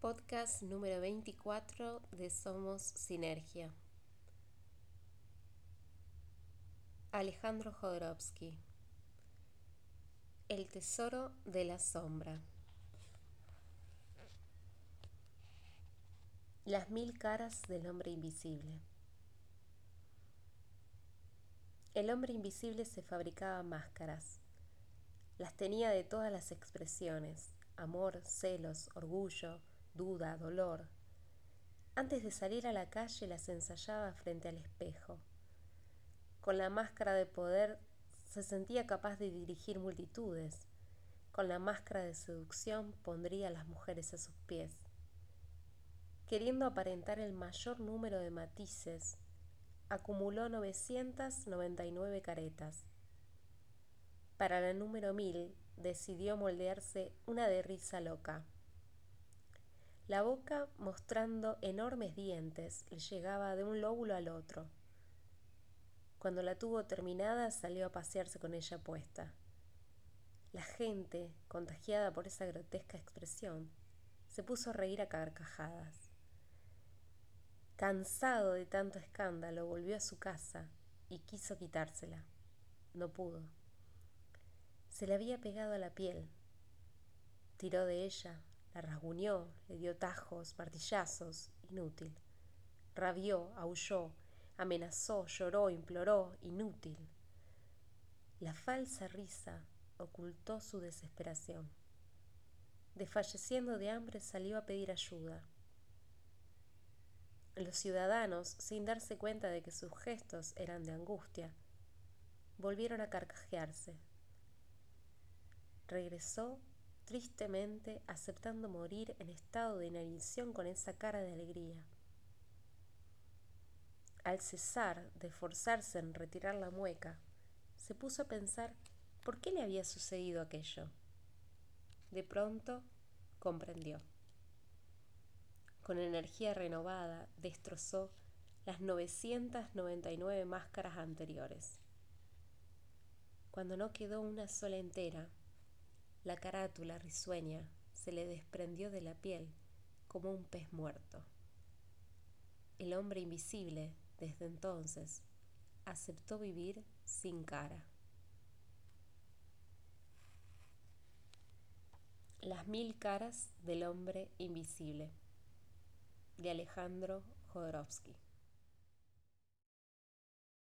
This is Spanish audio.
Podcast número 24 de Somos Sinergia. Alejandro Jodorowsky. El tesoro de la sombra. Las mil caras del hombre invisible. El hombre invisible se fabricaba máscaras. Las tenía de todas las expresiones, amor, celos, orgullo, duda, dolor. Antes de salir a la calle las ensayaba frente al espejo. Con la máscara de poder se sentía capaz de dirigir multitudes. Con la máscara de seducción pondría a las mujeres a sus pies. Queriendo aparentar el mayor número de matices, acumuló 999 caretas. Para la número 1000 decidió moldearse una de risa loca. La boca, mostrando enormes dientes, le llegaba de un lóbulo al otro. Cuando la tuvo terminada, salió a pasearse con ella puesta. La gente, contagiada por esa grotesca expresión, se puso a reír a carcajadas. Cansado de tanto escándalo, volvió a su casa y quiso quitársela. No pudo. Se le había pegado a la piel. Tiró de ella, la rasguñó, le dio tajos, martillazos, inútil. Rabió, aulló, amenazó, lloró, imploró, inútil. La falsa risa ocultó su desesperación. Desfalleciendo de hambre salió a pedir ayuda. Los ciudadanos, sin darse cuenta de que sus gestos eran de angustia, volvieron a carcajearse. Regresó tristemente aceptando morir en estado de inanición con esa cara de alegría. Al cesar de forzarse en retirar la mueca, se puso a pensar por qué le había sucedido aquello. De pronto comprendió con energía renovada, destrozó las 999 máscaras anteriores. Cuando no quedó una sola entera, la carátula risueña se le desprendió de la piel como un pez muerto. El hombre invisible, desde entonces, aceptó vivir sin cara. Las mil caras del hombre invisible de Alejandro Jodorowsky.